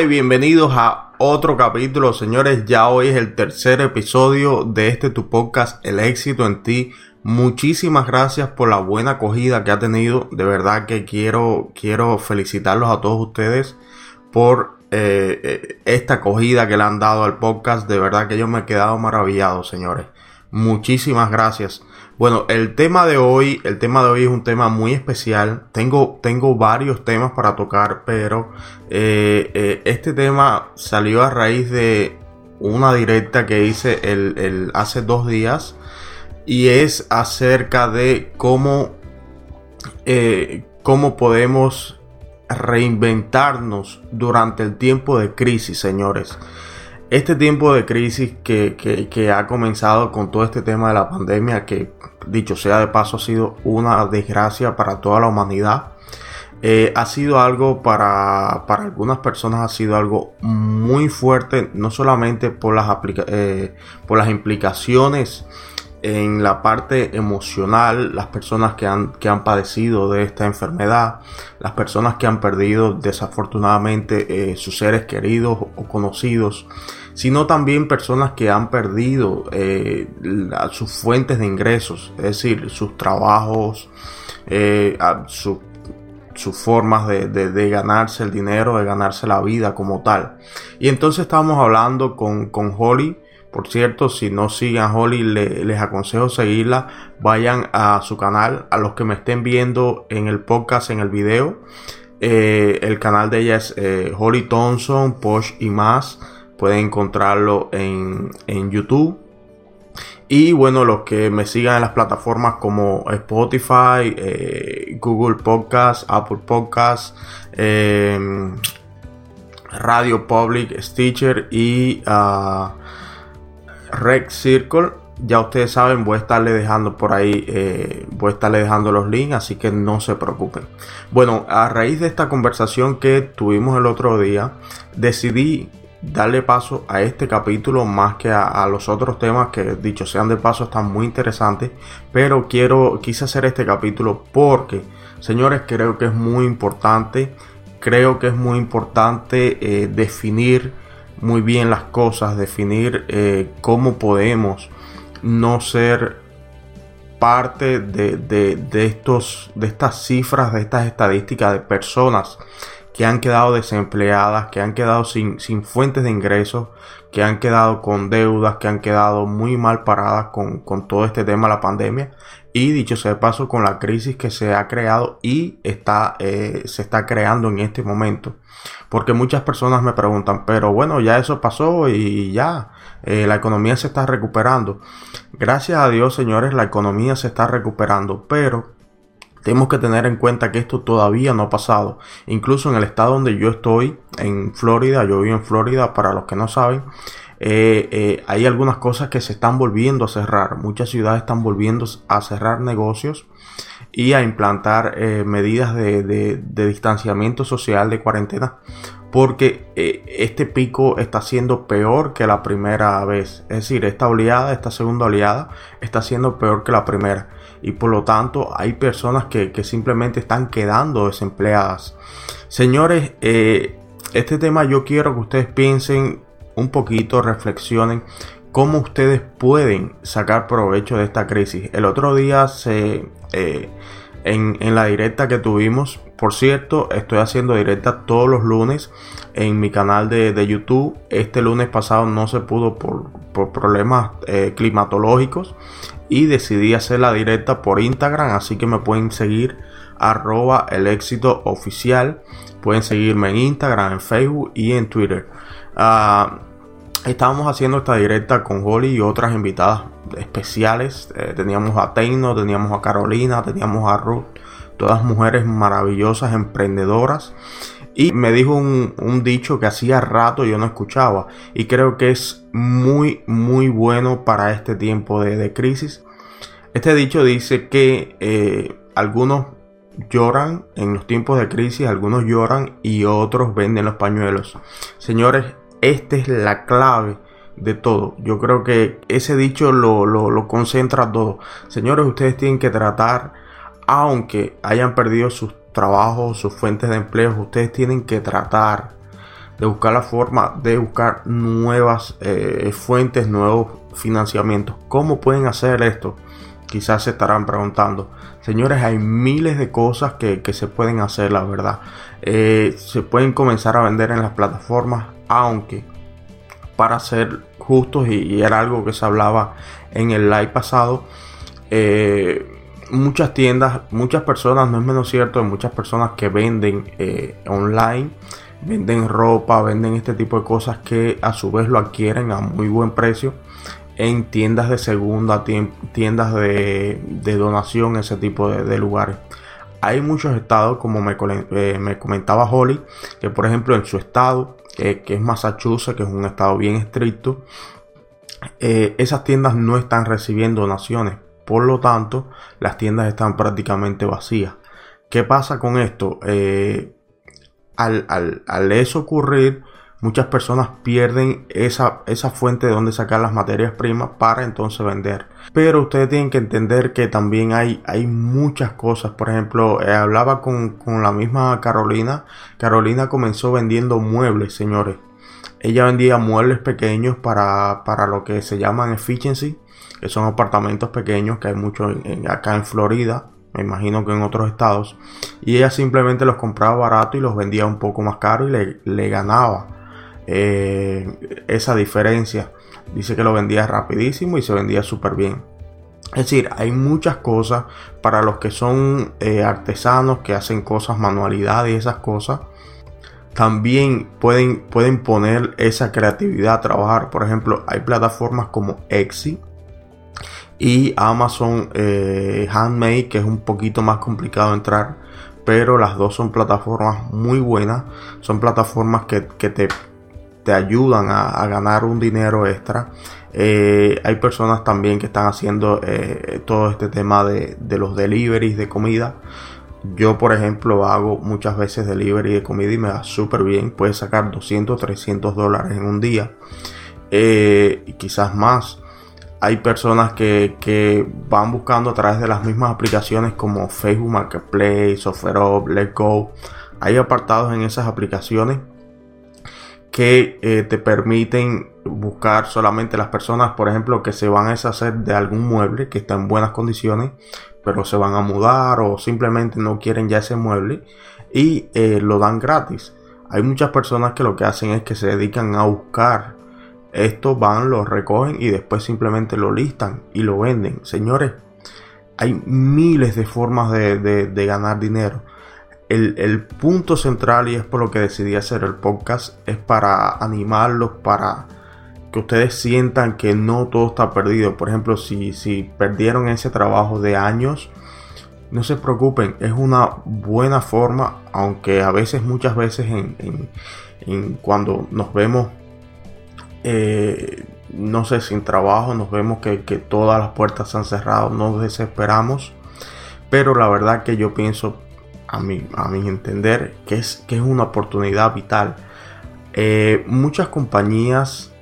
Y bienvenidos a otro capítulo, señores. Ya hoy es el tercer episodio de este tu podcast, El éxito en ti. Muchísimas gracias por la buena acogida que ha tenido. De verdad que quiero, quiero felicitarlos a todos ustedes por eh, eh, esta acogida que le han dado al podcast. De verdad que yo me he quedado maravillado, señores. Muchísimas gracias. Bueno, el tema de hoy, el tema de hoy es un tema muy especial. Tengo, tengo varios temas para tocar, pero eh, eh, este tema salió a raíz de una directa que hice el, hace dos días y es acerca de cómo, eh, cómo podemos reinventarnos durante el tiempo de crisis, señores. Este tiempo de crisis que, que, ha comenzado con todo este tema de la pandemia, que dicho sea de paso ha sido una desgracia para toda la humanidad, eh, ha sido algo para, para, algunas personas, ha sido algo muy fuerte, no solamente por las, eh, por las implicaciones en la parte emocional, las personas que han, que han padecido de esta enfermedad, las personas que han perdido desafortunadamente eh, sus seres queridos o conocidos, sino también personas que han perdido eh, sus fuentes de ingresos, es decir, sus trabajos, eh, sus formas de, de, ganarse el dinero, de ganarse la vida como tal. Y entonces estamos hablando con, con Holly por cierto, si no siguen a Holly, les aconsejo seguirla. Vayan a su canal. A los que me estén viendo en el podcast, en el video. Eh, el canal de ella es eh, Holly Thompson, Posh y más. Pueden encontrarlo en, YouTube. Y bueno, los que me sigan en las plataformas como Spotify, eh, Google Podcast, Apple Podcast, Radio Public, Stitcher y uh, Red Circle. Ya ustedes saben, voy a estarle dejando por ahí, eh, voy a estarle dejando los links, así que no se preocupen. Bueno, a raíz de esta conversación que tuvimos el otro día, decidí darle paso a este capítulo más que a, los otros temas que dicho sean de paso están muy interesantes pero quiero quise hacer este capítulo porque señores creo que es muy importante creo que es muy importante eh, definir muy bien las cosas, definir eh, cómo podemos no ser parte de, estos, de estas cifras, de estas estadísticas de personas que han quedado desempleadas, que han quedado sin, sin fuentes de ingresos, que han quedado con deudas, que han quedado muy mal paradas con, todo este tema de la pandemia y dicho sea de paso con la crisis que se ha creado y está, eh, se está creando en este momento. Porque muchas personas me preguntan, pero bueno, ya eso pasó y ya, eh, la economía se está recuperando. Gracias a Dios, señores, la economía se está recuperando, pero tenemos que tener en cuenta que esto todavía no ha pasado. Incluso en el estado donde yo estoy, en Florida, yo vivo en Florida, para los que no saben, eh, eh, hay algunas cosas que se están volviendo a cerrar. Muchas ciudades están volviendo a cerrar negocios y a implantar eh, medidas de, distanciamiento social, de cuarentena, porque este pico está siendo peor que la primera vez. Es decir, esta oleada, esta segunda oleada, está siendo peor que la primera. Y por lo tanto hay personas que, que simplemente están quedando desempleadas. Señores, este tema yo quiero que ustedes piensen un poquito, reflexionen cómo ustedes pueden sacar provecho de esta crisis. El otro día se, eh, en, la directa que tuvimos, por cierto, estoy haciendo directa todos los lunes en mi canal de, YouTube. Este lunes pasado no se pudo por, problemas eh, climatológicos y decidí hacer la directa por Instagram, así que me pueden seguir arroba el éxito oficial. Pueden seguirme en Instagram, en Facebook y en Twitter. Ah, estábamos haciendo esta directa con Holly y otras invitadas especiales. Eh, teníamos a Teino, teníamos a Carolina, teníamos a Ruth, todas mujeres maravillosas, emprendedoras. Y me dijo un, dicho que hacía rato yo no escuchaba y creo que es muy, muy bueno para este tiempo de, crisis. Este dicho dice que eh, algunos lloran en los tiempos de crisis, algunos lloran y otros venden los pañuelos. Señores, esta es la clave de todo. Yo creo que ese dicho lo, lo, concentra todo. Señores, ustedes tienen que tratar, aunque hayan perdido sus trabajos, sus fuentes de empleo, ustedes tienen que tratar de buscar la forma de buscar nuevas eh, fuentes, nuevos financiamientos. ¿Cómo pueden hacer esto? Quizás se estarán preguntando. Señores, hay miles de cosas que, se pueden hacer, la verdad. Eh, se pueden comenzar a vender en las plataformas, aunque para ser justos, y, era algo que se hablaba en el live pasado, eh, muchas tiendas, muchas personas, no es menos cierto, muchas personas que venden online venden ropa, venden este tipo de cosas que a su vez lo adquieren a muy buen precio en tiendas de segunda, tiendas de, donación, ese tipo de, lugares. Hay muchos estados, como me, eh, comentaba Holly, que por ejemplo en su estado, que es Massachusetts, que es un estado bien estricto, eh, esas tiendas no están recibiendo donaciones. Por lo tanto, las tiendas están prácticamente vacías. ¿Qué pasa con esto? Eh, al, eso ocurrir, muchas personas pierden esa, esa fuente de donde sacar las materias primas para entonces vender. Pero ustedes tienen que entender que también hay, hay muchas cosas. Por ejemplo, eh, hablaba con, la misma Carolina. Carolina comenzó vendiendo muebles, señores. Ella vendía muebles pequeños para, para lo que se llaman efficiency, son apartamentos pequeños que hay muchos acá en Florida me imagino que en otros estados, y ella simplemente los compraba barato y los vendía un poco más caro y le, ganaba eh, esa diferencia. Dice que lo vendía rapidísimo y se vendía súper bien. Es decir, hay muchas cosas para los que son eh, artesanos que hacen cosas, manualidades y esas cosas. También pueden, pueden poner esa creatividad a trabajar. Por ejemplo, hay plataformas como Etsy y Amazon eh, Handmade que es un poquito más complicado entrar pero las dos son plataformas muy buenas. Son plataformas que, te, te, ayudan a, ganar un dinero extra. Eh, hay personas también que están haciendo eh, todo este tema de, de, los deliveries de comida. Yo por ejemplo hago muchas veces delivery de comida y me da súper bien. Puedes sacar 200 300 dólares en un día. Y quizás más hay personas que, van buscando a través de las mismas aplicaciones como Facebook Marketplace, OfferUp, Let's Go. Hay apartados en esas aplicaciones que eh, te permiten buscar solamente las personas, por ejemplo, que se van a deshacer de algún mueble que está en buenas condiciones, pero se van a mudar o simplemente no quieren ya ese mueble y eh, lo dan gratis. Hay muchas personas que lo que hacen es que se dedican a buscar estos van, lo recogen y después simplemente lo listan y lo venden. Señores, hay miles de formas de, ganar dinero. El, punto central, y es por lo que decidí hacer el podcast, es para animarlos, para que ustedes sientan que no todo está perdido. Por ejemplo, si, si perdieron ese trabajo de años, no se preocupen, es una buena forma, aunque a veces, muchas veces, en cuando nos vemos eh, no sé, sin trabajo, nos vemos que, todas las puertas se han cerrado, nos desesperamos, pero la verdad que yo pienso, a mi, a mi entender, que es, que es una oportunidad vital. Eh, muchas compañías,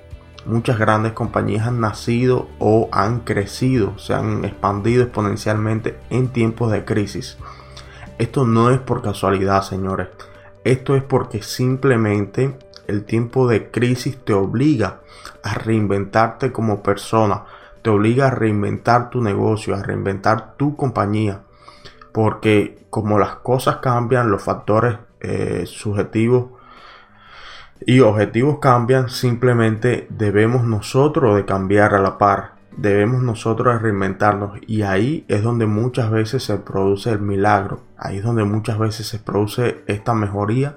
muchas grandes compañías han nacido o han crecido, se han expandido exponencialmente en tiempos de crisis. Esto no es por casualidad, señores. Esto es porque simplemente el tiempo de crisis te obliga a reinventarte como persona, te obliga a reinventar tu negocio, a reinventar tu compañía, porque como las cosas cambian, los factores eh, subjetivos y objetivos cambian, simplemente debemos nosotros de cambiar a la par, debemos nosotros reinventarnos y ahí es donde muchas veces se produce el milagro, ahí es donde muchas veces se produce esta mejoría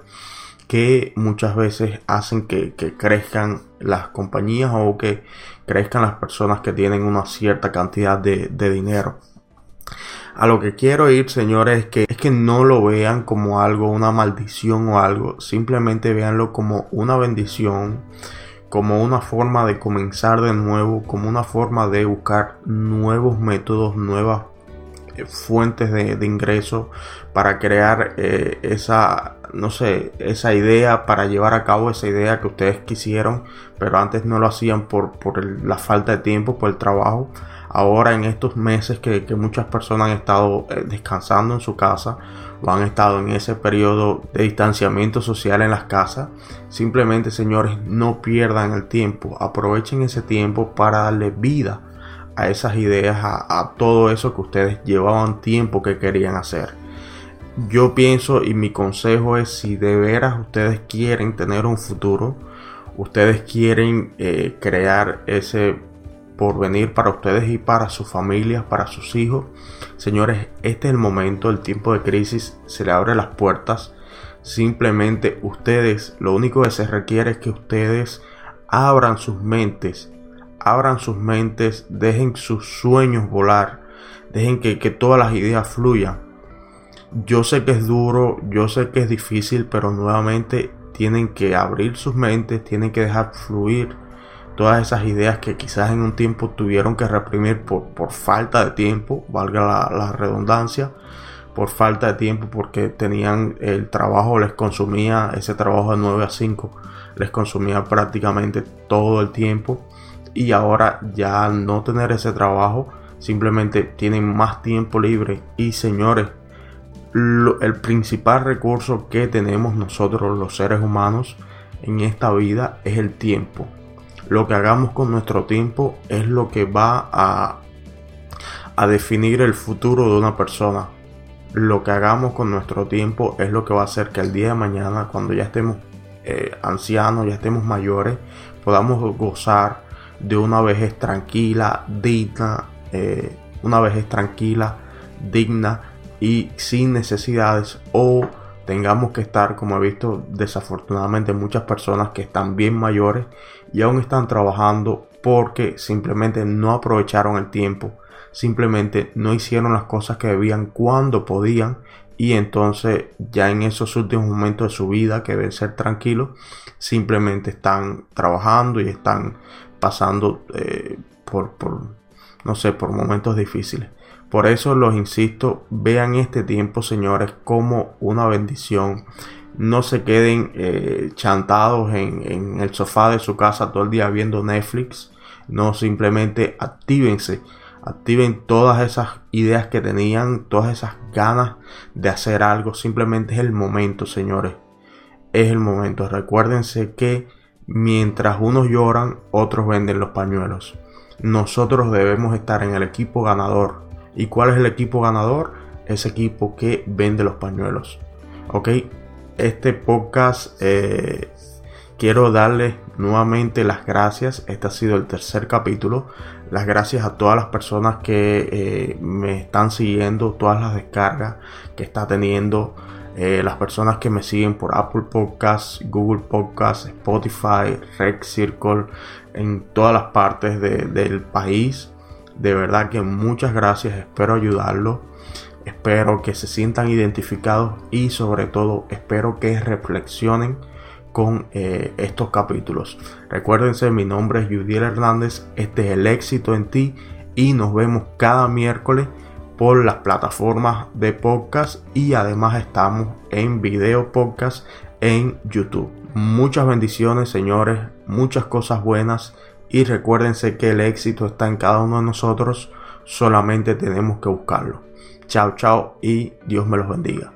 que muchas veces hacen que, crezcan las compañías o que crezcan las personas que tienen una cierta cantidad de, dinero. A lo que quiero ir, señores, es que, es que no lo vean como algo, una maldición o algo. Simplemente véanlo como una bendición, como una forma de comenzar de nuevo, como una forma de buscar nuevos métodos, nuevas eh, fuentes de, de ingreso para crear eh, esa, no sé, esa idea, para llevar a cabo esa idea que ustedes quisieron, pero antes no lo hacían por, por la falta de tiempo, por el trabajo. ahora en estos meses que, muchas personas han estado eh, descansando en su casa o han estado en ese periodo de distanciamiento social en las casas, simplemente señores no pierdan el tiempo, aprovechen ese tiempo para darle vida a esas ideas, a, todo eso que ustedes llevaban tiempo que querían hacer. Yo pienso y mi consejo es si de veras ustedes quieren tener un futuro, ustedes quieren eh, crear ese porvenir para ustedes y para sus familias, para sus hijos. Señores, este es el momento, el tiempo de crisis, se le abre las puertas. Simplemente ustedes, lo único que se requiere es que ustedes abran sus mentes, abran sus mentes, dejen sus sueños volar, dejen que, que todas las ideas fluyan. Yo sé que es duro, yo sé que es difícil, pero nuevamente tienen que abrir sus mentes, tienen que dejar fluir todas esas ideas que quizás en un tiempo tuvieron que reprimir por, por falta de tiempo, valga la, redundancia, por falta de tiempo porque tenían el trabajo, les consumía ese trabajo de 9 a 5, les consumía prácticamente todo el tiempo. Y ahora ya no tener ese trabajo, simplemente tienen más tiempo libre. Y señores, el principal recurso que tenemos nosotros los seres humanos en esta vida es el tiempo lo que hagamos con nuestro tiempo es lo que va a, a definir el futuro de una persona. Lo que hagamos con nuestro tiempo es lo que va a hacer que el día de mañana, cuando ya estemos eh, ancianos, ya estemos mayores, podamos gozar de una vejez tranquila, digna, eh, una vejez tranquila, digna y sin necesidades o tengamos que estar, como he visto desafortunadamente muchas personas que están bien mayores y aún están trabajando porque simplemente no aprovecharon el tiempo, simplemente no hicieron las cosas que debían cuando podían y entonces ya en esos últimos momentos de su vida que deben ser tranquilos, simplemente están trabajando y están pasando eh, por, por, no sé, por momentos difíciles. Por eso los insisto, vean este tiempo, señores, como una bendición. No se queden eh, chantados en, el sofá de su casa todo el día viendo Netflix. No, simplemente actívense. Activen todas esas ideas que tenían, todas esas ganas de hacer algo. Simplemente es el momento, señores. Es el momento. Recuérdense que mientras unos lloran, otros venden los pañuelos. Nosotros debemos estar en el equipo ganador ¿Y cuál es el equipo ganador? Ese equipo que vende los pañuelos. Ok, este podcast eh, quiero darles nuevamente las gracias. Este ha sido el tercer capítulo. Las gracias a todas las personas que eh, me están siguiendo, todas las descargas que está teniendo. Eh, las personas que me siguen por Apple Podcasts, Google Podcasts, Spotify, Red Circle, en todas las partes del país. De verdad que muchas gracias, espero ayudarlos, espero que se sientan identificados y sobre todo espero que reflexionen con eh, estos capítulos. Recuérdense, mi nombre es Judiel Hernández, este es el éxito en ti y nos vemos cada miércoles por las plataformas de podcast y además estamos en video podcast en YouTube. Muchas bendiciones, señores, muchas cosas buenas y recuérdense que el éxito está en cada uno de nosotros, solamente tenemos que buscarlo. Chao, chao y Dios me los bendiga.